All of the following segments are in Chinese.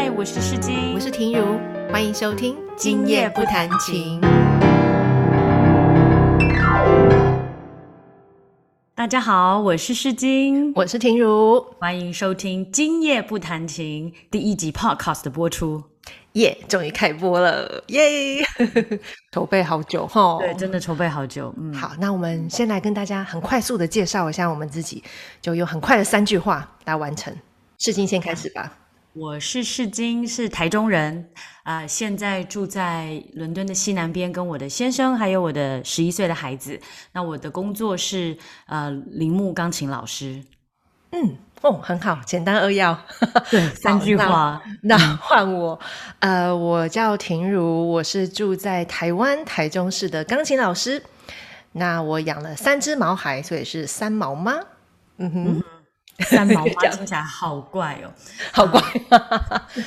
嗨，我是世金，我是婷如，欢迎收听《今夜不弹琴》。大家好，我是世金，我是婷如，欢迎收听《今夜不弹琴》第一集 Podcast 的播出。耶，终于开播了，耶！筹备好久哈，对，真的筹备好久。嗯，好，那我们先来跟大家很快速的介绍一下我们自己，就用很快的三句话来完成。世金先开始吧。我是世金，是台中人啊，现在住在伦敦的西南边，跟我的先生还有我的十一岁的孩子。那我的工作是呃铃木钢琴老师。嗯，哦，很好，简单扼要。对，三句话。那换我，呃，我叫婷如，我是住在台湾台中市的钢琴老师。那我养了三只毛孩，所以是三毛妈。嗯哼。三毛妈听起来好怪哦，好怪。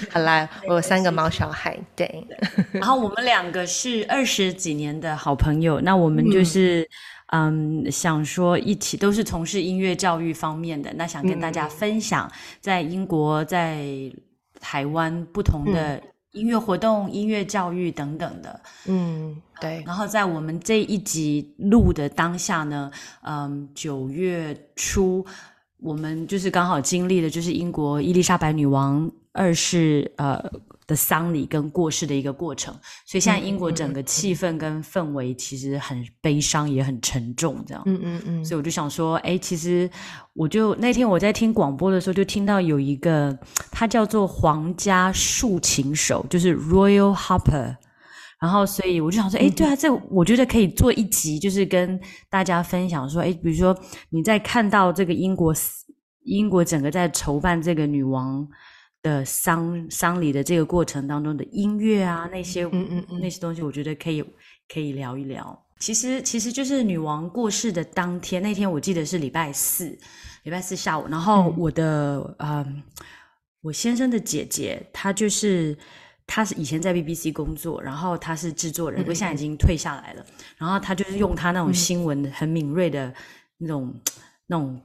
好啦，我有三个毛小孩，对。然后我们两个是二十几年的好朋友，那我们就是嗯，想说一起都是从事音乐教育方面的，那想跟大家分享在英国、在台湾不同的音乐活动、音乐教育等等的。嗯，对。然后在我们这一集录的当下呢，嗯，九月初。我们就是刚好经历了，就是英国伊丽莎白女王二世呃的丧礼跟过世的一个过程，所以现在英国整个气氛跟氛围其实很悲伤，也很沉重，这样。嗯嗯嗯。所以我就想说，哎，其实我就那天我在听广播的时候，就听到有一个，他叫做皇家竖琴手，就是 Royal Harper。然后，所以我就想说，哎，对啊，这我觉得可以做一集，就是跟大家分享说，哎，比如说你在看到这个英国英国整个在筹办这个女王的丧丧礼的这个过程当中的音乐啊，那些嗯嗯嗯那些东西，我觉得可以可以聊一聊。其实其实就是女王过世的当天，那天我记得是礼拜四，礼拜四下午，然后我的嗯，我先生的姐姐，她就是。他是以前在 BBC 工作，然后他是制作人，不过现在已经退下来了。然后他就是用他那种新闻很敏锐的那种 那种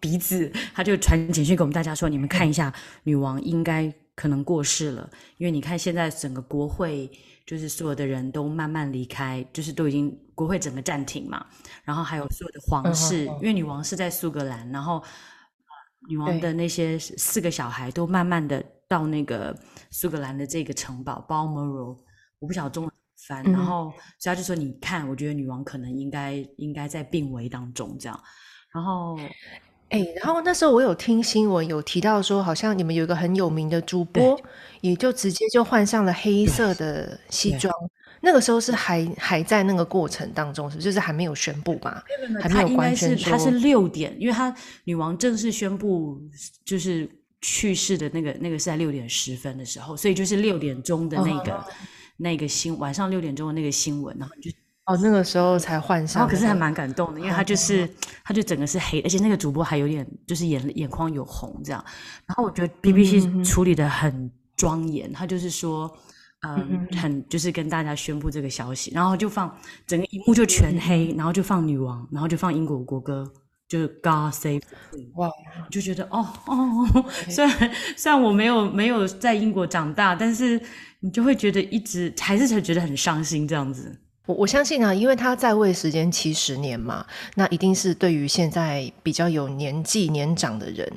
鼻子，他就传简讯给我们大家说：“你们看一下，女王应该可能过世了，因为你看现在整个国会就是所有的人都慢慢离开，就是都已经国会整个暂停嘛。然后还有所有的皇室，因为女王是在苏格兰，然后女王的那些四个小孩都慢慢的。”到那个苏格兰的这个城堡 Balmoral，我不晓得中文翻，然后所以他就说：“你看，我觉得女王可能应该应该在病危当中这样。”然后，哎，然后那时候我有听新闻有提到说，好像你们有一个很有名的主播，也就直接就换上了黑色的西装。那个时候是还还在那个过程当中，是不是就是还没有宣布嘛？还没有应该是他是六点，因为他女王正式宣布就是。去世的那个那个是在六点十分的时候，所以就是六点钟的那个那个新晚上六点钟的那个新闻，然后就哦那个时候才换上，可是还蛮感动的，因为他就是他就整个是黑，而且那个主播还有点就是眼眼眶有红这样，然后我觉得 BBC 处理的很庄严，他就是说嗯。很就是跟大家宣布这个消息，然后就放整个荧幕就全黑，然后就放女王，然后就放英国国歌。就是 God save，哇，就觉得哦哦，虽然虽然我没有没有在英国长大，但是你就会觉得一直还是觉得很伤心这样子。我我相信啊，因为他在位时间七十年嘛，那一定是对于现在比较有年纪年长的人，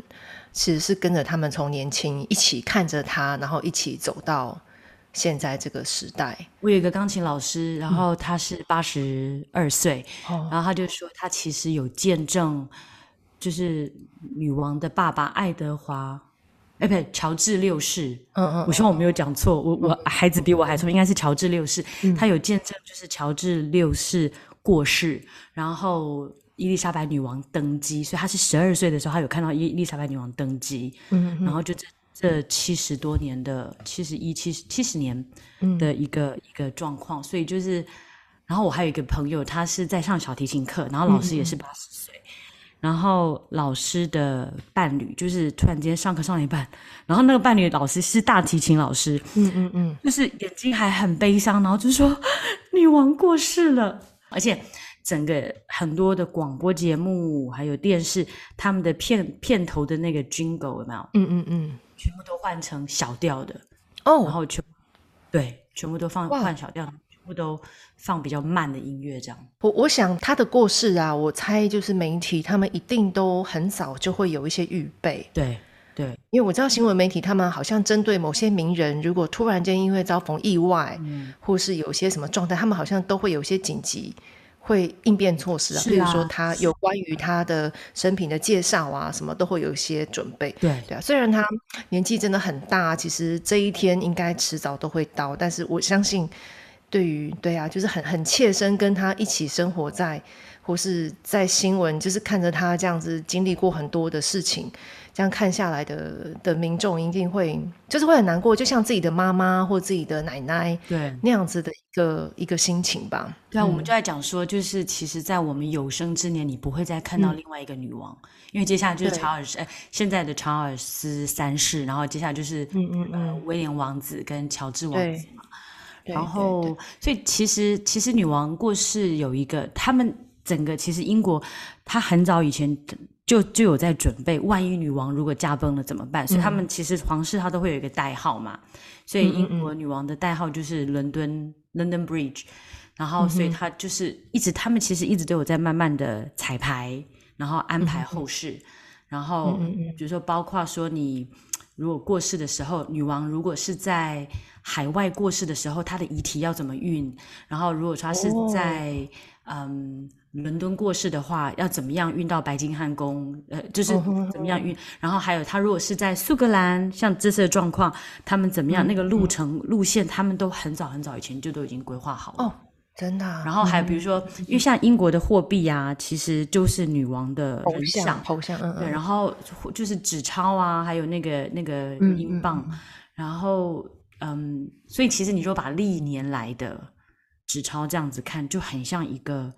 其实是跟着他们从年轻一起看着他，然后一起走到。现在这个时代，我有一个钢琴老师，然后他是八十二岁，然后他就说他其实有见证，就是女王的爸爸爱德华，哎，不对，乔治六世，嗯嗯，我希望我没有讲错，我我孩子比我还聪明，应该是乔治六世，他有见证，就是乔治六世过世，然后伊丽莎白女王登基，所以他是十二岁的时候，他有看到伊丽莎白女王登基，嗯，然后就这。七十多年的七十一七七十年的一个一个状况，所以就是，然后我还有一个朋友，他是在上小提琴课，然后老师也是八十岁，然后老师的伴侣就是突然间上课上一半，然后那个伴侣老师是大提琴老师，嗯嗯嗯，就是眼睛还很悲伤，然后就说女王过世了，而且。整个很多的广播节目还有电视，他们的片片头的那个 jingle 有没有？嗯嗯嗯，全部都换成小调的，哦，然后全对，全部都放哇。换小调，全部都放比较慢的音乐，这样。我我想他的过世啊，我猜就是媒体他们一定都很早就会有一些预备，对对，因为我知道新闻媒体他们好像针对某些名人，如果突然间因为遭逢意外，嗯，或是有些什么状态，他们好像都会有一些紧急会应变措施啊，是比如说啊他有关于他的生平的介绍啊，什么都会有一些准备。对对啊，虽然他年纪真的很大，其实这一天应该迟早都会到，但是我相信，对于对啊，就是很很切身跟他一起生活在，或是在新闻，就是看着他这样子经历过很多的事情，这样看下来的的民众一定会就是会很难过，就像自己的妈妈或自己的奶奶对。那样子的一个一个心情吧。对啊，我们就在讲说，就是其实，在我们有生之年，你不会再看到另外一个女王，因为接下来就是查尔斯，呃，现在的查尔斯三世，然后接下来就是嗯嗯呃威廉王子跟乔治王子嘛。对对然后，所以其实其实女王过世有一个，他们整个其实英国，他很早以前就就有在准备，万一女王如果驾崩了怎么办？所以他们其实皇室他都会有一个代号嘛，所以英国女王的代号就是伦敦 London Bridge，然后所以他就是一直他们其实一直都有在慢慢的彩排，然后安排后事，然后比如说包括说你如果过世的时候，女王如果是在海外过世的时候，她的遗体要怎么运？然后如果说她是哦。在、嗯伦敦过世的话，要怎么样运到白金汉宫？呃，就是怎么样运？然后还有他如果是在苏格兰，像这次的状况，他们怎么样？那个路程路线，他们都很早很早以前就都已经规划好了。哦，真的啊、然后还有比如说，因为像英国的货币啊，其实就是女王的头人像像，头像，嗯对，嗯，然后就是纸钞啊，还有那个那个嗯英镑，然后嗯，所以其实你说把历年来的纸钞这样子看，就很像一个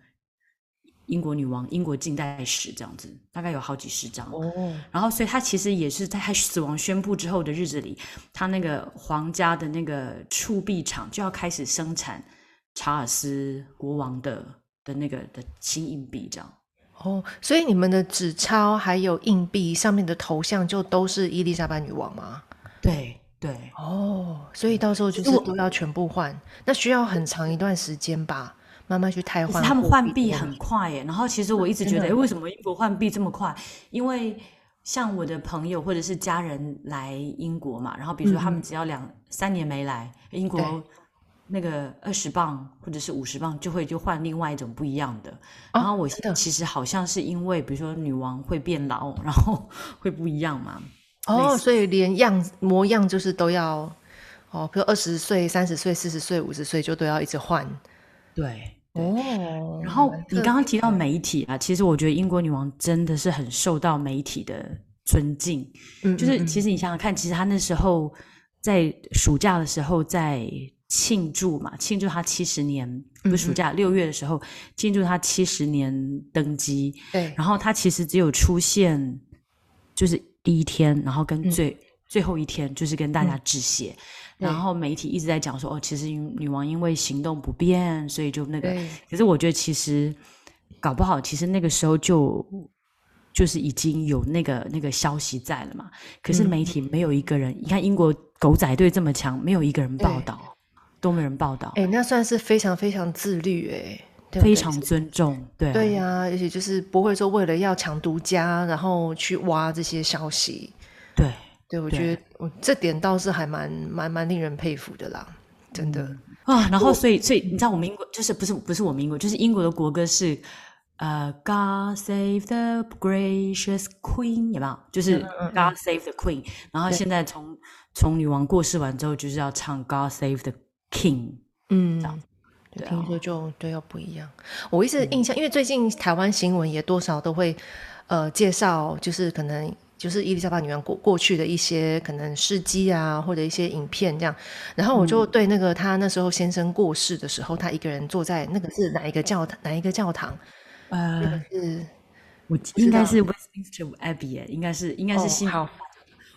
英国女王、英国近代史这样子，大概有好几十张。哦，然后，所以他其实也是在他死亡宣布之后的日子里，他那个皇家的那个铸币厂就要开始生产查尔斯国王的的那个的新硬币，这样。哦，所以你们的纸钞还有硬币上面的头像就都是伊丽莎白女王吗？对对，哦，所以到时候就是都要全部换，那需要很长一段时间吧，慢慢去汰换。他们换币很快耶。然后其实我一直觉得，为什么英国换币这么快？因为像我的朋友或者是家人来英国嘛，然后比如说他们只要两、三年没来，英国那个二十磅或者是五十磅就会就换另外一种不一样的。然后我现在其实好像是因为比如说女王会变老，然后会不一样嘛。哦，所以连样模样就是都要哦，比如二十岁、三十岁、四十岁、五十岁就都要一直换。对。哦，然后你刚刚提到媒体啊，其实我觉得英国女王真的是很受到媒体的尊敬。嗯就是其实你想想看，其实她那时候在暑假的时候在庆祝嘛，庆祝她七十年，不是暑假六月的时候庆祝她七十年登基。对，然后她其实只有出现就是第一天，然后跟最、最后一天就是跟大家致谢。然后媒体一直在讲说，哦，其实女王因为行动不便，所以就那个。可是我觉得其实搞不好，其实那个时候就就是已经有那个那个消息在了嘛。可是媒体没有一个人，你看英国狗仔队这么强，没有一个人报道，都没人报道，哎，那算是非常非常自律哎，对对非常？尊重，对啊。对呀、而且就是不会说为了要抢独家，然后去挖这些消息。对。我对觉得我这点倒是还蛮蛮蛮令人佩服的啦，真的。啊，然后所以所以你知道我们英国就是不是不是我们英国，就是英国的国歌是呃 God save the gracious Queen 有没有？就是嗯 God save the Queen。然后现在从从女王过世完之后，就是要唱 God save the King。嗯，对啊听说就对要不一样。我一直印象，因为最近台湾新闻也多少都会呃介绍，就是可能就是伊丽莎白女王过过去的一些可能事迹啊，或者一些影片这样。然后我就对那个她那时候先生过世的时候，她一个人坐在那个是哪一个教堂？哪一个教堂？呃，是我应该是 Westminster Abbey，应该是应该是哦新。好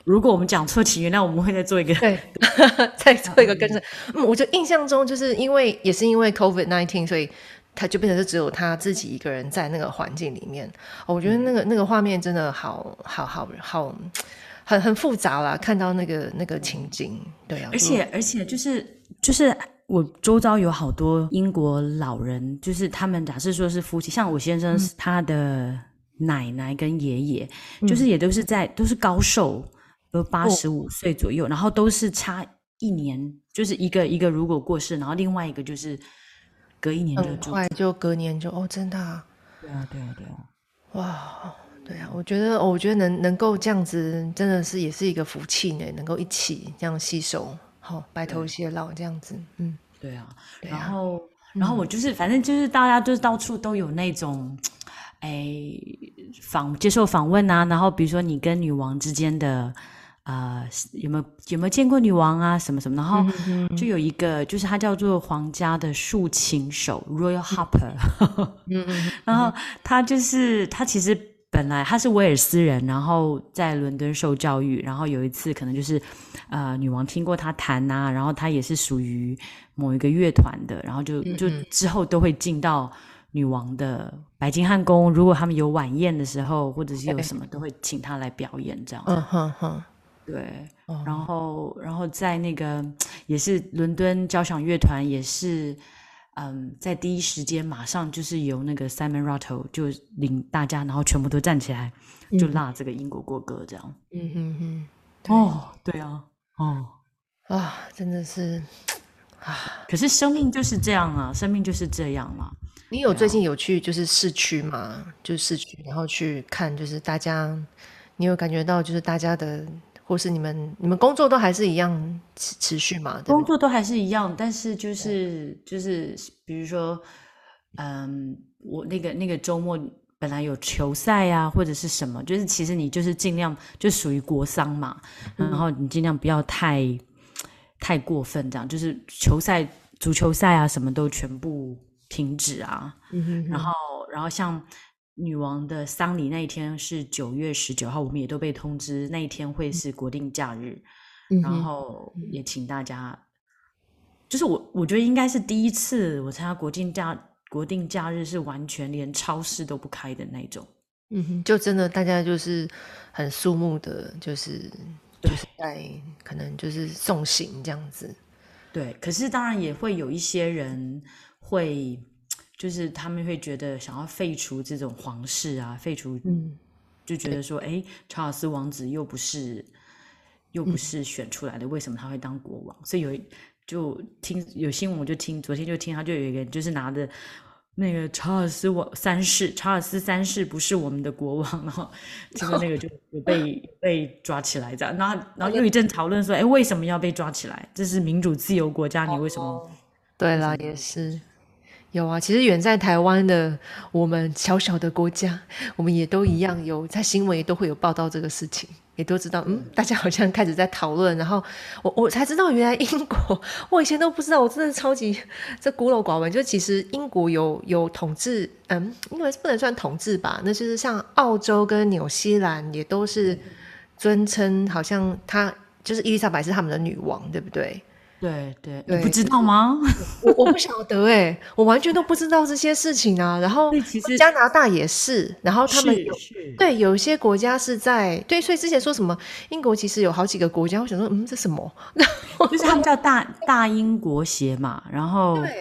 如果我们讲错，请原谅，我们会再做一个。对，再做一个更正。嗯，我就印象中就是因为也是因为 COVID nineteen，所以他就变成是只有他自己一个人在那个环境里面。我觉得那个那个画面真的好好好好，很很复杂啦。看到那个那个情景，对啊，而且而且就是就是我周遭有好多英国老人，就是他们假设说是夫妻，像我先生他的奶奶跟爷爷，就是也都是在都是高寿，都八十五岁左右，然后都是差一年，就是一个一个如果过世，然后另外一个就是。隔一年就快，就隔年就哦，真的啊，对啊，对啊，对啊，哇，对啊，我觉得，我觉得能能够这样子，真的是也是一个福气呢，能够一起这样携手，好白头偕老这样子，嗯，对啊，然后，然后我就是，反正就是大家就是到处都有那种，哎，访接受访问啊，然后比如说你跟女王之间的。啊，有没有有没有见过女王啊？什么什么？然后就有一个，就是他叫做皇家的竖琴手 Royal Harper。然后他就是他其实本来他是威尔斯人，然后在伦敦受教育。然后有一次可能就是呃，女王听过他弹啊，然后他也是属于某一个乐团的，然后就就之后都会进到女王的白金汉宫。如果他们有晚宴的时候，或者是有什么，都会请他来表演这样。嗯哼哼。对，然后，然后在那个也是伦敦交响乐团，也是，嗯，在第一时间马上就是由那个 Simon Rattle 就领大家，然后全部都站起来，就拉这个英国国歌，这样。嗯哼哼。哦，对啊，哦，啊，真的是啊，可是生命就是这样啊，生命就是这样嘛。你有最近有去就是市区嘛？就是市区，然后去看，就是大家，你有感觉到就是大家的。或是你们你们工作都还是一样持持续吗？工作都还是一样，但是就是就是比如说，嗯，我那个那个周末本来有球赛啊，或者是什么，就是其实你就是尽量就属于国丧嘛，然后你尽量不要太太过分，这样就是球赛、足球赛啊，什么都全部停止啊，然后然后像。女王的丧礼那一天是九月十九号，我们也都被通知那一天会是国定假日，然后也请大家，就是我我觉得应该是第一次我参加国定假国定假日是完全连超市都不开的那种，嗯哼，就真的大家就是很肃穆的，就是就是在可能就是送行这样子，对，可是当然也会有一些人会。就是他们会觉得想要废除这种皇室啊，废除，嗯，就觉得说，哎，查尔斯王子又不是，又不是选出来的，为什么他会当国王？所以有就听有新闻，我就听昨天就听他就有一个人就是拿着那个查尔斯王三世，查尔斯三世不是我们的国王，然后 结果那个就有被被抓起来这样，然后然后又一阵讨论说，哎，为什么要被抓起来？这是民主自由国家，你为什么？对啦，也是。有啊，其实远在台湾的我们小小的国家，我们也都一样有在新闻也都会有报道这个事情，也都知道，嗯，大家好像开始在讨论，然后我我才知道原来英国，我以前都不知道，我真的超级这孤陋寡闻，就其实英国有有统治，嗯，因为不能算统治吧，那就是像澳洲跟纽西兰也都是尊称，好像她就是伊丽莎白是他们的女王，对不对？对对，你不知道吗？我我不晓得哎，我完全都不知道这些事情啊。然后其实加拿大也是，然后他们有对有一些国家是在对，所以之前说什么英国其实有好几个国家，我想说嗯，这什么？就是他们叫大大英国协嘛。然后对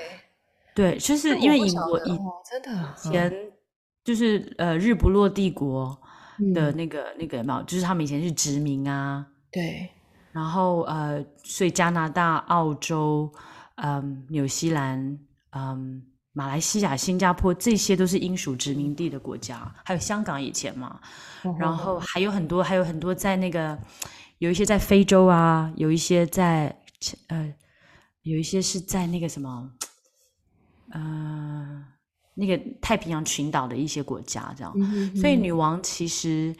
对，就是因为英国以真的前就是呃日不落帝国的那个那个嘛，就是他们以前是殖民啊。对。然后呃，所以加拿大、澳洲、嗯、纽西兰、嗯、马来西亚、新加坡这些都是英属殖民地的国家，还有香港以前嘛，然后。还有很多，还有很多在那个有一些在非洲啊，有一些在呃，有一些是在那个什么，呃，那个太平洋群岛的一些国家这样，所以女王其实。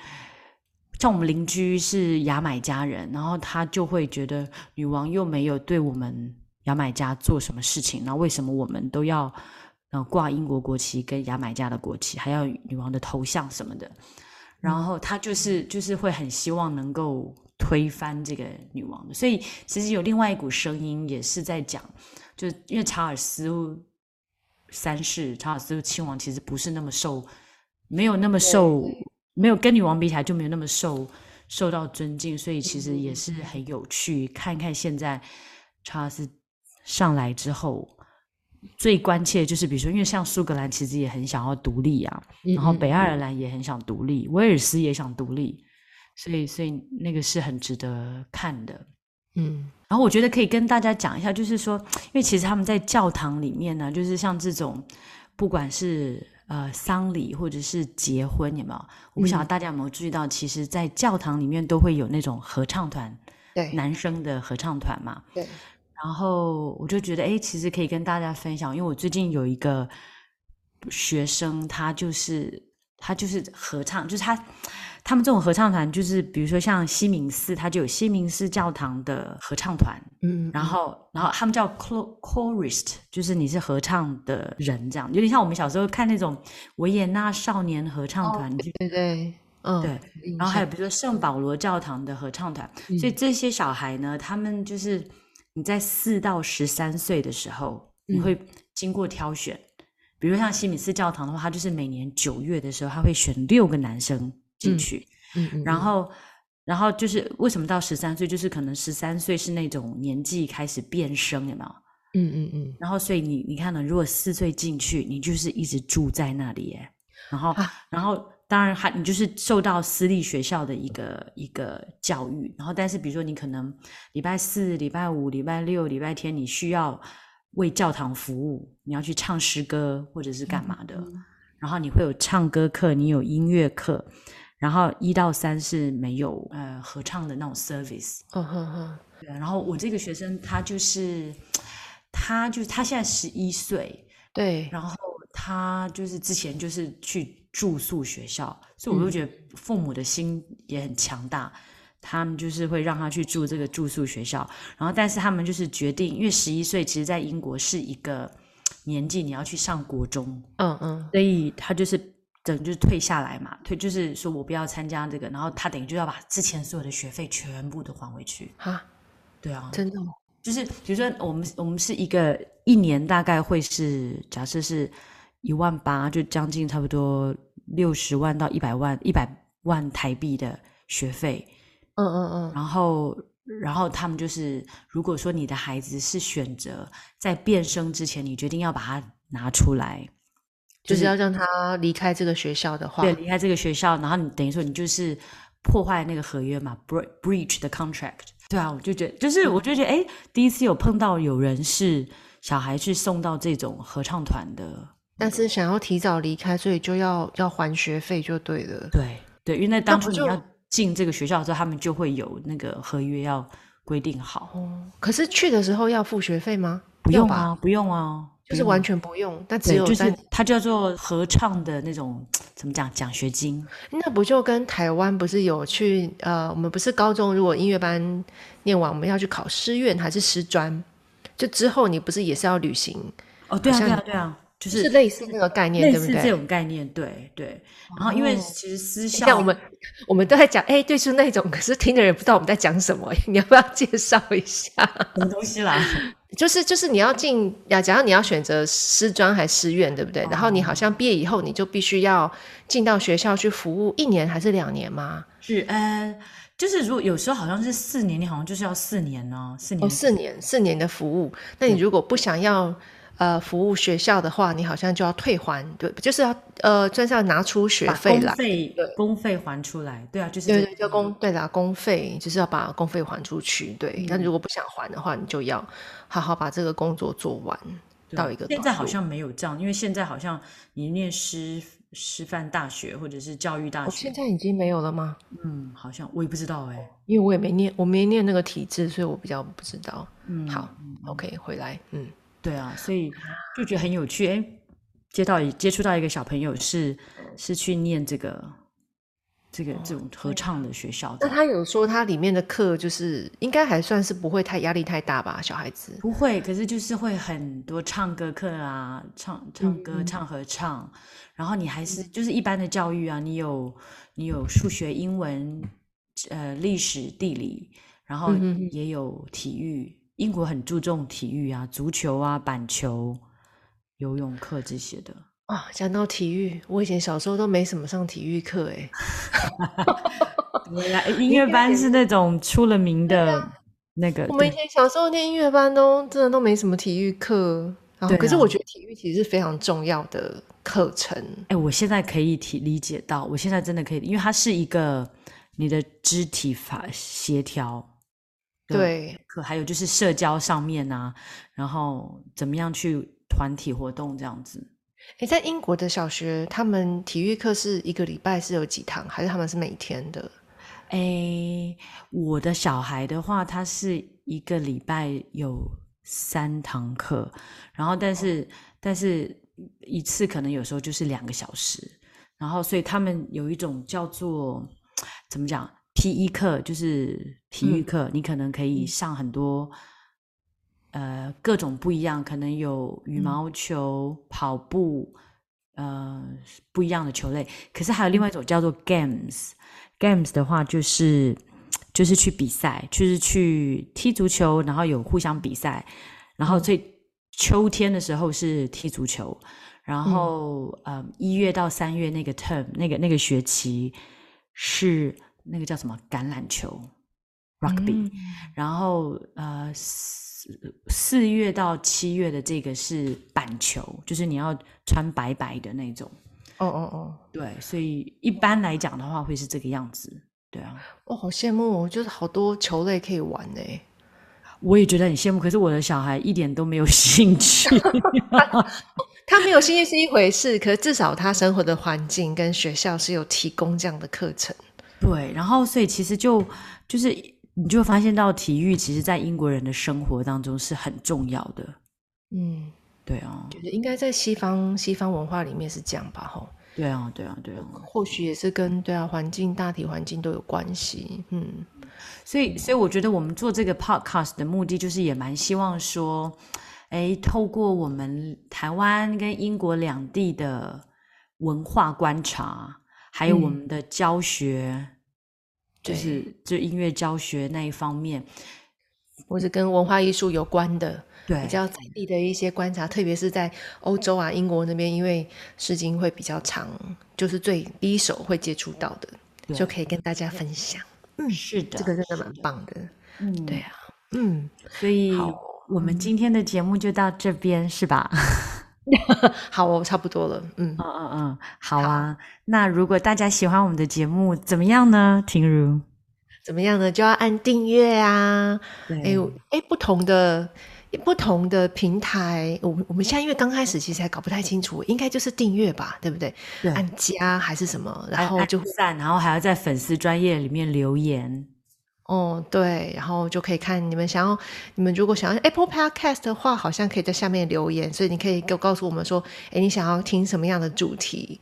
像我们邻居是牙买加人，然后他就会觉得女王又没有对我们牙买加做什么事情，那为什么我们都要呃挂英国国旗跟牙买加的国旗，还要女王的头像什么的？然后他就是就是会很希望能够推翻这个女王，所以其实有另外一股声音也是在讲，就因为查尔斯三世查尔斯亲王其实不是那么受，没有那么受，没有跟女王比起来就没有那么受受到尊敬，所以其实也是很有趣，看看现在查尔斯上来之后。最关切就是，比如说，因为像苏格兰其实也很想要独立啊，然后北爱尔兰也很想独立，威尔斯也想独立，所以，所以那个是很值得看的。嗯，然后我觉得可以跟大家讲一下，就是说，因为其实他们在教堂里面呢，就是像这种，不管是呃丧礼或者是结婚，有没有？我不晓得大家有没有注意到，其实，在教堂里面都会有那种合唱团，对，男生的合唱团嘛，对。然后我就觉得，哎，其实可以跟大家分享，因为我最近有一个学生，他就是他就是合唱，就是他他们这种合唱团，就是比如说像西敏寺，它就有西敏寺教堂的合唱团，嗯，然后然后他们叫 chorist，就是你是合唱的人，这样有点像我们小时候看那种维也纳少年合唱团，对对，嗯，对，然后还有比如说圣保罗教堂的合唱团，所以这些小孩呢，他们就是。你在四到十三岁的时候，你会经过挑选，比如像西敏寺教堂的话，它就是每年九月的时候，他会选六个男生进去，嗯嗯，然后，然后就是为什么到十三岁，就是可能十三岁是那种年纪开始变声，有没有？嗯嗯嗯，然后所以你你看呢，如果四岁进去，你就是一直住在那里，耶，然后，然后。当然，还你就是受到私立学校的一个一个教育，然后但是比如说你可能礼拜四、礼拜五、礼拜六、礼拜天，你需要为教堂服务，你要去唱诗歌或者是干嘛的，然后你会有唱歌课，你有音乐课，然后一到三是没有呃合唱的那种 service。嗯哼哼。对，然后我这个学生他就是他就是他现在十一岁，对，然后他就是之前就是去。住宿学校，所以我就觉得父母的心也很强大，他们就是会让他去住这个住宿学校，然后但是他们就是决定，因为十一岁其实在英国是一个年纪，你要去上国中，嗯嗯，所以他就是等就是退下来嘛，退就是说我不要参加这个，然后他等于就要把之前所有的学费全部都还回去啊，对啊，真的吗？就是比如说我们我们是一个一年大概会是假设是。一万八就将近差不多六十万到一百万一百万台币的学费，嗯嗯嗯，然后然后他们就是，如果说你的孩子是选择在变声之前，你决定要把它拿出来，就是要让他离开这个学校的话，对，离开这个学校，然后你等于说你就是破坏那个合约嘛，breach the contract，对啊，我就觉得就是我就觉得哎，第一次有碰到有人是小孩去送到这种合唱团的。但是想要提早离开，所以就要要还学费，就对了。对对，因为那当初你要进这个学校的时候，他们就会有那个合约要规定好。哦，可是去的时候要付学费吗？不用啊，不用啊，就是完全不用。但只有就是它叫做合唱的那种怎么讲奖学金？那不就跟台湾不是有去呃，我们不是高中如果音乐班念完，我们要去考师院还是师专？就之后你不是也是要旅行？哦，对啊，对啊，对啊。就是类似那个概念，对不对？这种概念，对对。然后，因为其实私校，我们我们都在讲，哎，对，是那种。可是听的人不知道我们在讲什么，你要不要介绍一下？什么东西啦？就是就是你要进呀，假如你要选择师专还是师院，对不对？然后你好像毕业以后，你就必须要进到学校去服务一年还是两年吗？是，呃，就是如果有时候好像是四年，你好像就是要四年呢，四年，四年，四年的服务。那你如果不想要。呃，服务学校的话，你好像就要退还，对，就是要呃，就是要拿出学费来，公费，公费还出来，对啊，就是对对，就公对啦公费，就是要把公费还出去，对。那如果不想还的话，你就要好好把这个工作做完到一个。现在好像没有这样，因为现在好像你念师师范大学或者是教育大学，现在已经没有了吗？嗯，好像我也不知道哎，因为我也没念，我没念那个体制，所以我比较不知道。嗯，好，OK，回来，嗯。对啊，所以就觉得很有趣。哎，接到接触到一个小朋友是是去念这个这个这种合唱的学校。那他有说他里面的课就是应该还算是不会太压力太大吧？小孩子不会，可是就是会很多唱歌课啊，唱唱歌唱合唱，然后你还是就是一般的教育啊，你有你有数学、英文、呃历史、地理，然后也有体育。英国很注重体育啊，足球啊，板球，游泳课这些的。啊，讲到体育，我以前小时候都没什么上体育课哎。对呀，音乐班是那种出了名的那个。我们以前小时候念音乐班都真的都没什么体育课。然后，可是我觉得体育其实是非常重要的课程。哎，我现在可以体理解到，我现在真的可以，因为它是一个你的肢体法协调。对，可还有就是社交上面啊，然后怎么样去团体活动这样子。哎，在英国的小学，他们体育课是一个礼拜是有几堂，还是他们是每天的？哎，我的小孩的话，他是一个礼拜有三堂课，然后但是但是一次可能有时候就是两个小时，然后所以他们有一种叫做怎么讲？P.E. 课就是体育课，你可能可以上很多，呃，各种不一样，可能有羽毛球、跑步，呃，不一样的球类。可是还有另外一种叫做 Games，Games 的话就是就是去比赛，就是去踢足球，然后有互相比赛。然后最秋天的时候是踢足球，然后呃一月到三月那个 term 那个那个学期是。那个叫什么橄榄球，rugby，然后呃四四月到七月的这个是板球，就是你要穿白白的那种。哦哦哦，对，所以一般来讲的话会是这个样子。对啊，我好羡慕，我就是好多球类可以玩呢。我也觉得很羡慕，可是我的小孩一点都没有 兴趣。他没有兴趣是一回事，可是至少他生活的环境跟学校是有提供这样的课程。对，然后所以其实就就是你就发现到体育，其实，在英国人的生活当中是很重要的。嗯，对啊，就是应该在西方西方文化里面是这样吧？吼，对啊，对啊，对啊，或许也是跟对啊环境大体环境都有关系。嗯，所以所以我觉得我们做这个 podcast 的目的，就是也蛮希望说，哎，透过我们台湾跟英国两地的文化观察。还有我们的教学，就是就音乐教学那一方面，或是跟文化艺术有关的，对比较在地的一些观察，特别是在欧洲啊、英国那边，因为诗经会比较长，就是最第一手会接触到的，就可以跟大家分享。嗯，是的，这个真的蛮棒的。嗯，对啊，嗯，所以我们今天的节目就到这边，是吧？好哦，差不多了。嗯嗯嗯嗯，好啊。那如果大家喜欢我们的节目，怎么样呢？婷如，怎么样呢？就要按订阅啊。哎哎，不同的不同的平台，我们我们现在因为刚开始，其实还搞不太清楚，应该就是订阅吧，对不对？对，按加还是什么？然后就赞，然后还要在粉丝专业里面留言。哦，对，然后就可以看你们想要，你们如果想要 Apple Podcast 的话，好像可以在下面留言，所以你可以告告诉我们说，哎，你想要听什么样的主题，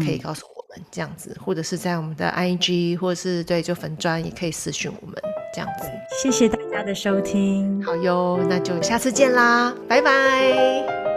可以告诉我们这样子，或者是在我们的 IG，或者是对就粉砖也可以私讯我们这样子。谢谢大家的收听，好哟，那就下次见啦，拜拜。